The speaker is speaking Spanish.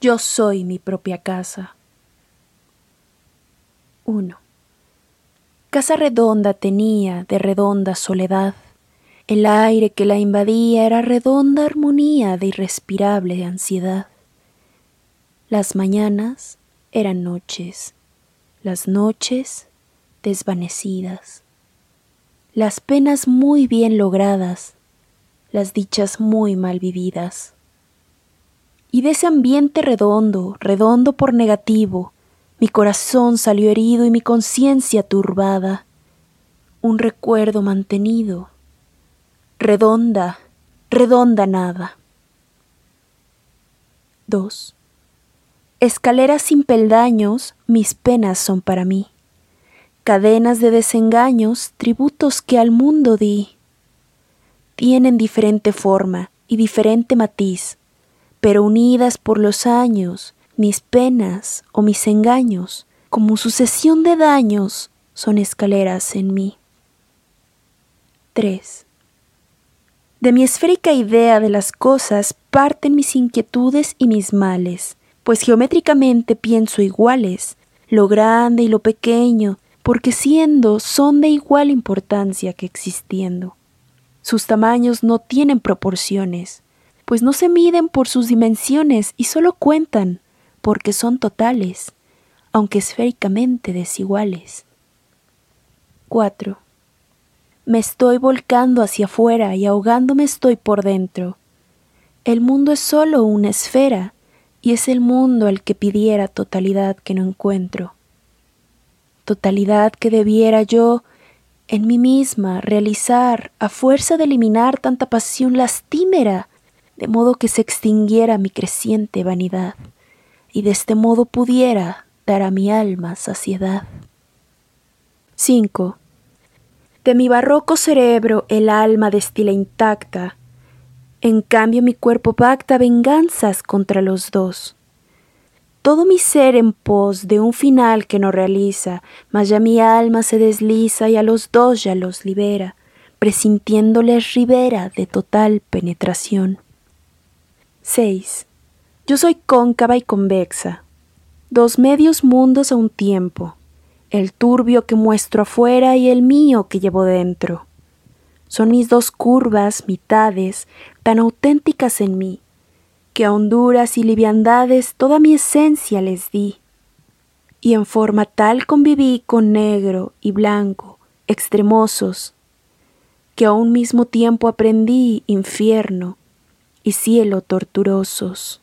Yo soy mi propia casa. 1. Casa redonda tenía de redonda soledad. El aire que la invadía era redonda armonía de irrespirable ansiedad. Las mañanas eran noches, las noches desvanecidas, las penas muy bien logradas, las dichas muy mal vividas. Y de ese ambiente redondo, redondo por negativo, mi corazón salió herido y mi conciencia turbada. Un recuerdo mantenido. Redonda, redonda nada. 2. Escaleras sin peldaños, mis penas son para mí. Cadenas de desengaños, tributos que al mundo di. Tienen diferente forma y diferente matiz, pero unidas por los años, mis penas o mis engaños, como sucesión de daños, son escaleras en mí. 3. De mi esférica idea de las cosas parten mis inquietudes y mis males, pues geométricamente pienso iguales, lo grande y lo pequeño, porque siendo son de igual importancia que existiendo. Sus tamaños no tienen proporciones, pues no se miden por sus dimensiones y solo cuentan porque son totales, aunque esféricamente desiguales. 4. Me estoy volcando hacia afuera y ahogándome estoy por dentro. El mundo es solo una esfera y es el mundo al que pidiera totalidad que no encuentro. Totalidad que debiera yo en mí misma realizar a fuerza de eliminar tanta pasión lastimera, de modo que se extinguiera mi creciente vanidad y de este modo pudiera dar a mi alma saciedad. 5. De mi barroco cerebro el alma destila intacta, en cambio mi cuerpo pacta venganzas contra los dos. Todo mi ser en pos de un final que no realiza, mas ya mi alma se desliza y a los dos ya los libera, presintiéndoles ribera de total penetración. 6. Yo soy cóncava y convexa, dos medios mundos a un tiempo, el turbio que muestro afuera y el mío que llevo dentro. Son mis dos curvas, mitades, tan auténticas en mí, que a honduras y liviandades toda mi esencia les di. Y en forma tal conviví con negro y blanco, extremosos, que a un mismo tiempo aprendí infierno y cielo torturosos.